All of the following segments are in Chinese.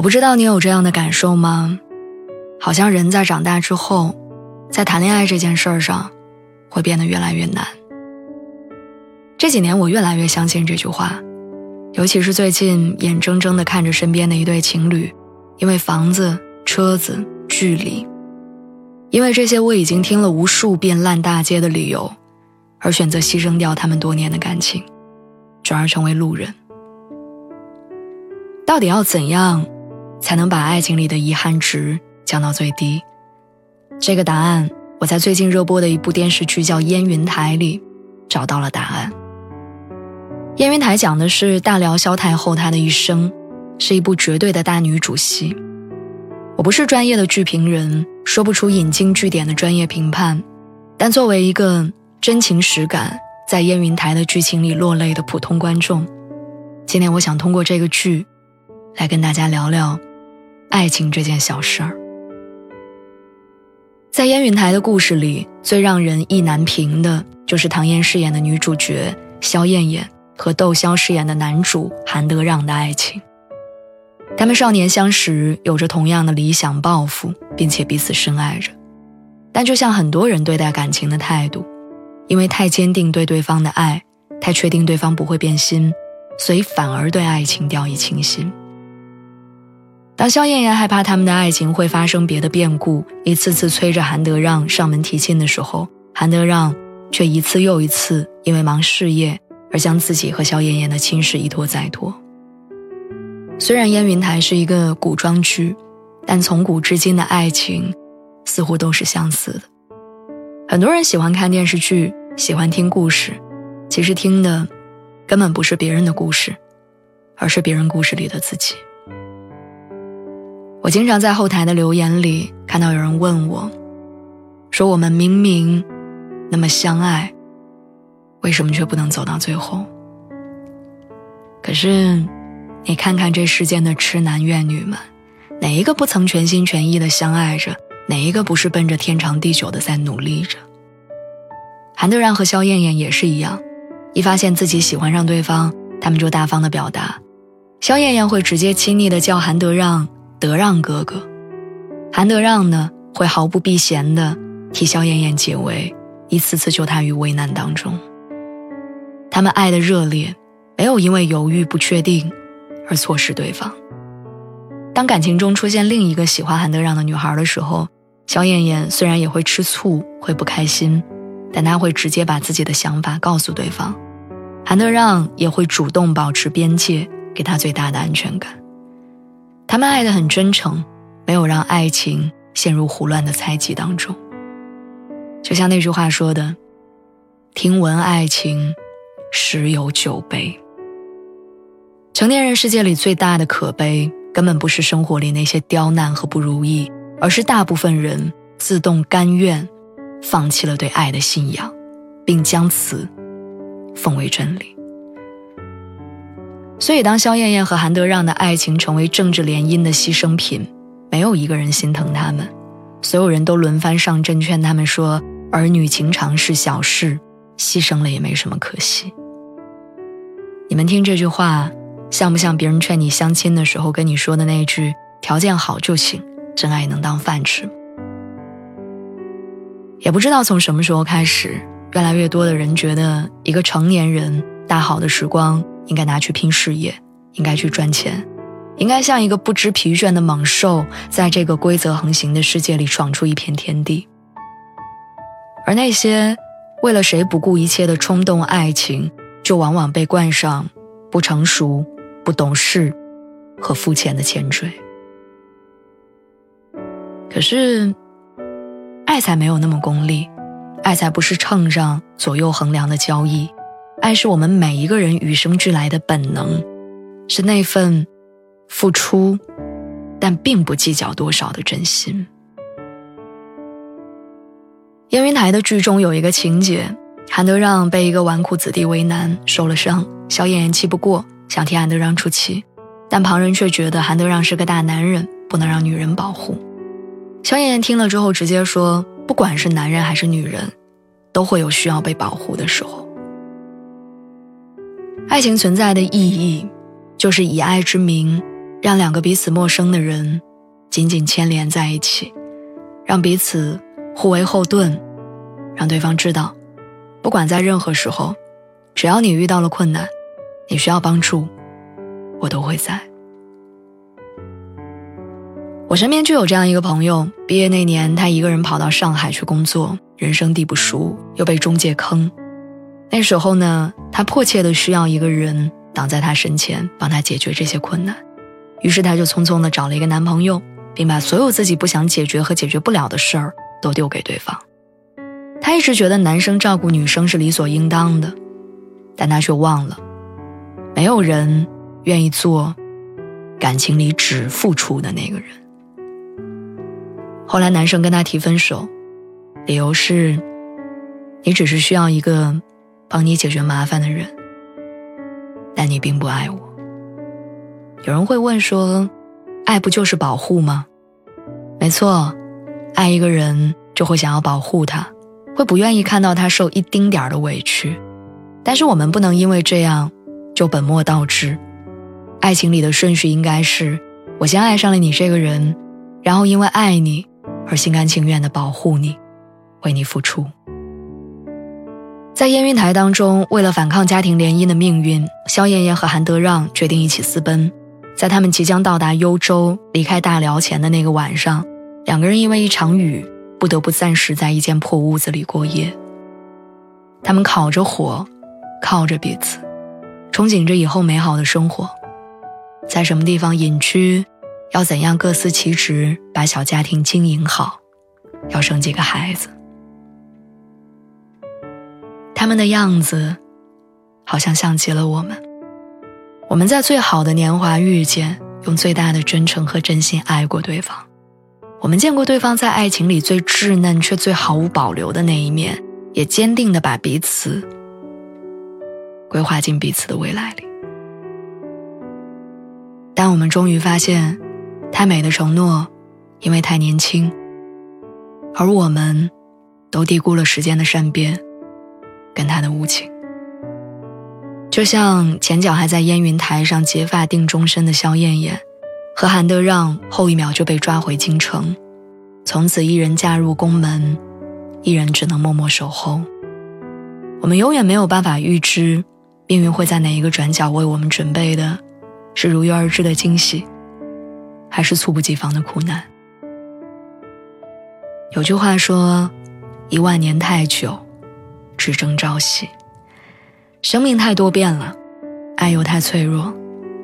我不知道你有这样的感受吗？好像人在长大之后，在谈恋爱这件事儿上，会变得越来越难。这几年我越来越相信这句话，尤其是最近眼睁睁地看着身边的一对情侣，因为房子、车子、距离，因为这些我已经听了无数遍烂大街的理由，而选择牺牲掉他们多年的感情，转而成为路人。到底要怎样？才能把爱情里的遗憾值降到最低。这个答案，我在最近热播的一部电视剧叫《烟云台》里找到了答案。《烟云台》讲的是大辽萧太后她的一生，是一部绝对的大女主戏。我不是专业的剧评人，说不出引经据典的专业评判，但作为一个真情实感在《烟云台》的剧情里落泪的普通观众，今天我想通过这个剧，来跟大家聊聊。爱情这件小事儿，在烟云台的故事里，最让人意难平的就是唐嫣饰演的女主角萧燕燕和窦骁饰演的男主韩德让的爱情。他们少年相识，有着同样的理想抱负，并且彼此深爱着。但就像很多人对待感情的态度，因为太坚定对对方的爱，太确定对方不会变心，所以反而对爱情掉以轻心。当萧燕燕害怕他们的爱情会发生别的变故，一次次催着韩德让上门提亲的时候，韩德让却一次又一次因为忙事业而将自己和萧燕燕的亲事一拖再拖。虽然烟云台是一个古装剧，但从古至今的爱情似乎都是相似的。很多人喜欢看电视剧，喜欢听故事，其实听的根本不是别人的故事，而是别人故事里的自己。我经常在后台的留言里看到有人问我，说我们明明那么相爱，为什么却不能走到最后？可是，你看看这世间的痴男怨女们，哪一个不曾全心全意的相爱着？哪一个不是奔着天长地久的在努力着？韩德让和肖燕燕也是一样，一发现自己喜欢上对方，他们就大方的表达。肖燕燕会直接亲昵的叫韩德让。德让哥哥，韩德让呢会毫不避嫌的替萧燕燕解围，一次次救她于危难当中。他们爱的热烈，没有因为犹豫不确定而错失对方。当感情中出现另一个喜欢韩德让的女孩的时候，萧燕燕虽然也会吃醋，会不开心，但她会直接把自己的想法告诉对方。韩德让也会主动保持边界，给她最大的安全感。他们爱得很真诚，没有让爱情陷入胡乱的猜忌当中。就像那句话说的：“听闻爱情，十有九悲。”成年人世界里最大的可悲，根本不是生活里那些刁难和不如意，而是大部分人自动甘愿放弃了对爱的信仰，并将此奉为真理。所以，当萧燕燕和韩德让的爱情成为政治联姻的牺牲品，没有一个人心疼他们，所有人都轮番上阵劝他们说：“儿女情长是小事，牺牲了也没什么可惜。”你们听这句话，像不像别人劝你相亲的时候跟你说的那句“条件好就行，真爱能当饭吃”？也不知道从什么时候开始，越来越多的人觉得，一个成年人大好的时光。应该拿去拼事业，应该去赚钱，应该像一个不知疲倦的猛兽，在这个规则横行的世界里闯出一片天地。而那些为了谁不顾一切的冲动爱情，就往往被冠上不成熟、不懂事和肤浅的前缀。可是，爱才没有那么功利，爱才不是秤上左右衡量的交易。爱是我们每一个人与生俱来的本能，是那份付出，但并不计较多少的真心。烟云台的剧中有一个情节，韩德让被一个纨绔子弟为难，受了伤，小演员气不过，想替韩德让出气，但旁人却觉得韩德让是个大男人，不能让女人保护。小演员听了之后，直接说：“不管是男人还是女人，都会有需要被保护的时候。爱情存在的意义，就是以爱之名，让两个彼此陌生的人紧紧牵连在一起，让彼此。”互为后盾，让对方知道，不管在任何时候，只要你遇到了困难，你需要帮助，我都会在。我身边就有这样一个朋友，毕业那年，他一个人跑到上海去工作，人生地不熟，又被中介坑。那时候呢，他迫切的需要一个人挡在他身前，帮他解决这些困难。于是他就匆匆的找了一个男朋友，并把所有自己不想解决和解决不了的事儿。都丢给对方。他一直觉得男生照顾女生是理所应当的，但他却忘了，没有人愿意做感情里只付出的那个人。后来男生跟他提分手，理由是，你只是需要一个帮你解决麻烦的人，但你并不爱我。有人会问说，爱不就是保护吗？没错。爱一个人就会想要保护他，会不愿意看到他受一丁点儿的委屈，但是我们不能因为这样就本末倒置。爱情里的顺序应该是：我先爱上了你这个人，然后因为爱你而心甘情愿的保护你，为你付出。在燕云台当中，为了反抗家庭联姻的命运，萧燕燕和韩德让决定一起私奔。在他们即将到达幽州、离开大辽前的那个晚上。两个人因为一场雨，不得不暂时在一间破屋子里过夜。他们烤着火，靠着彼此，憧憬着以后美好的生活。在什么地方隐居，要怎样各司其职，把小家庭经营好，要生几个孩子。们的样子，好像像极了我们。我们在最好的年华遇见，用最大的真诚和真心爱过对方。我们见过对方在爱情里最稚嫩却最毫无保留的那一面，也坚定地把彼此规划进彼此的未来里。但我们终于发现，太美的承诺，因为太年轻，而我们，都低估了时间的善变，跟他的无情。就像前脚还在烟云台上结发定终身的萧燕燕。和韩德让后一秒就被抓回京城，从此一人嫁入宫门，一人只能默默守候。我们永远没有办法预知，命运会在哪一个转角为我们准备的，是如约而至的惊喜，还是猝不及防的苦难。有句话说：“一万年太久，只争朝夕。”生命太多变了，爱又太脆弱。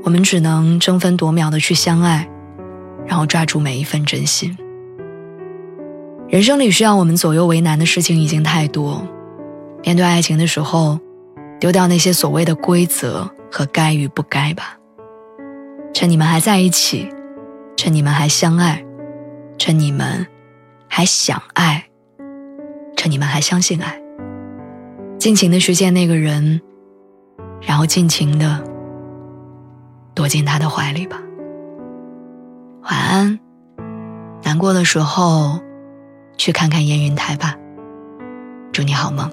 我们只能争分夺秒的去相爱，然后抓住每一份真心。人生里需要我们左右为难的事情已经太多，面对爱情的时候，丢掉那些所谓的规则和该与不该吧。趁你们还在一起，趁你们还相爱，趁你们还想爱，趁你们还相信爱，尽情的实现那个人，然后尽情的。躲进他的怀里吧。晚安。难过的时候，去看看烟云台吧。祝你好梦。